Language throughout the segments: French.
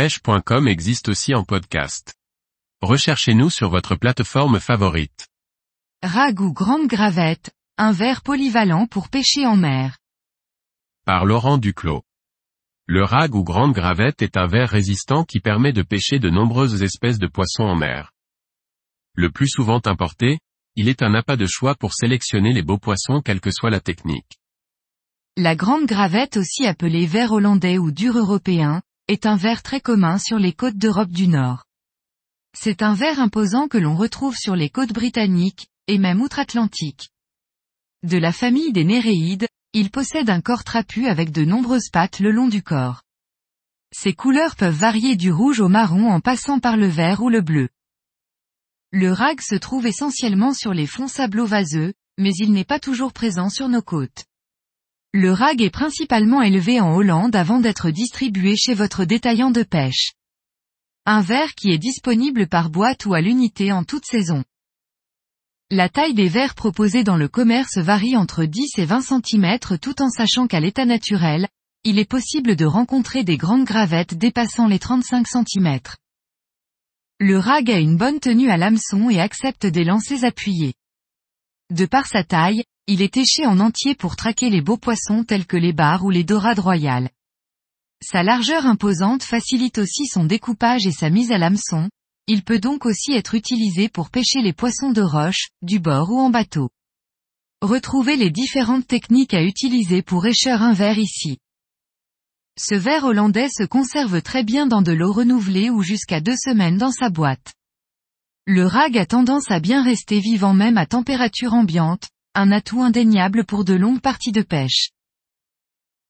pêche.com existe aussi en podcast. Recherchez-nous sur votre plateforme favorite. Rag ou grande gravette, un verre polyvalent pour pêcher en mer. Par Laurent Duclos. Le rag ou grande gravette est un verre résistant qui permet de pêcher de nombreuses espèces de poissons en mer. Le plus souvent importé, il est un appât de choix pour sélectionner les beaux poissons quelle que soit la technique. La grande gravette aussi appelée verre hollandais ou dur européen, est un verre très commun sur les côtes d'Europe du Nord. C'est un verre imposant que l'on retrouve sur les côtes britanniques, et même outre-Atlantique. De la famille des Néréides, il possède un corps trapu avec de nombreuses pattes le long du corps. Ses couleurs peuvent varier du rouge au marron en passant par le vert ou le bleu. Le rag se trouve essentiellement sur les fonds sablo-vaseux, mais il n'est pas toujours présent sur nos côtes. Le rag est principalement élevé en Hollande avant d'être distribué chez votre détaillant de pêche. Un verre qui est disponible par boîte ou à l'unité en toute saison. La taille des verres proposés dans le commerce varie entre 10 et 20 cm tout en sachant qu'à l'état naturel, il est possible de rencontrer des grandes gravettes dépassant les 35 cm. Le rag a une bonne tenue à l'hameçon et accepte des lancers appuyés. De par sa taille, il est éché en entier pour traquer les beaux poissons tels que les barres ou les dorades royales. Sa largeur imposante facilite aussi son découpage et sa mise à l'hameçon, il peut donc aussi être utilisé pour pêcher les poissons de roche, du bord ou en bateau. Retrouvez les différentes techniques à utiliser pour écheur un verre ici. Ce verre hollandais se conserve très bien dans de l'eau renouvelée ou jusqu'à deux semaines dans sa boîte. Le rag a tendance à bien rester vivant même à température ambiante, un atout indéniable pour de longues parties de pêche.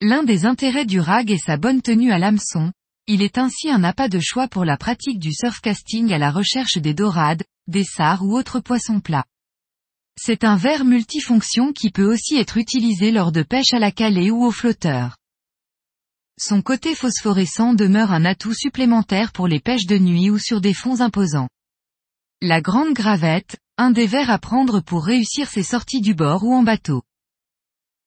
L'un des intérêts du rag est sa bonne tenue à l'hameçon, il est ainsi un appât de choix pour la pratique du surfcasting à la recherche des dorades, des sards ou autres poissons plats. C'est un verre multifonction qui peut aussi être utilisé lors de pêche à la calée ou au flotteur. Son côté phosphorescent demeure un atout supplémentaire pour les pêches de nuit ou sur des fonds imposants. La grande gravette, un des verres à prendre pour réussir ses sorties du bord ou en bateau.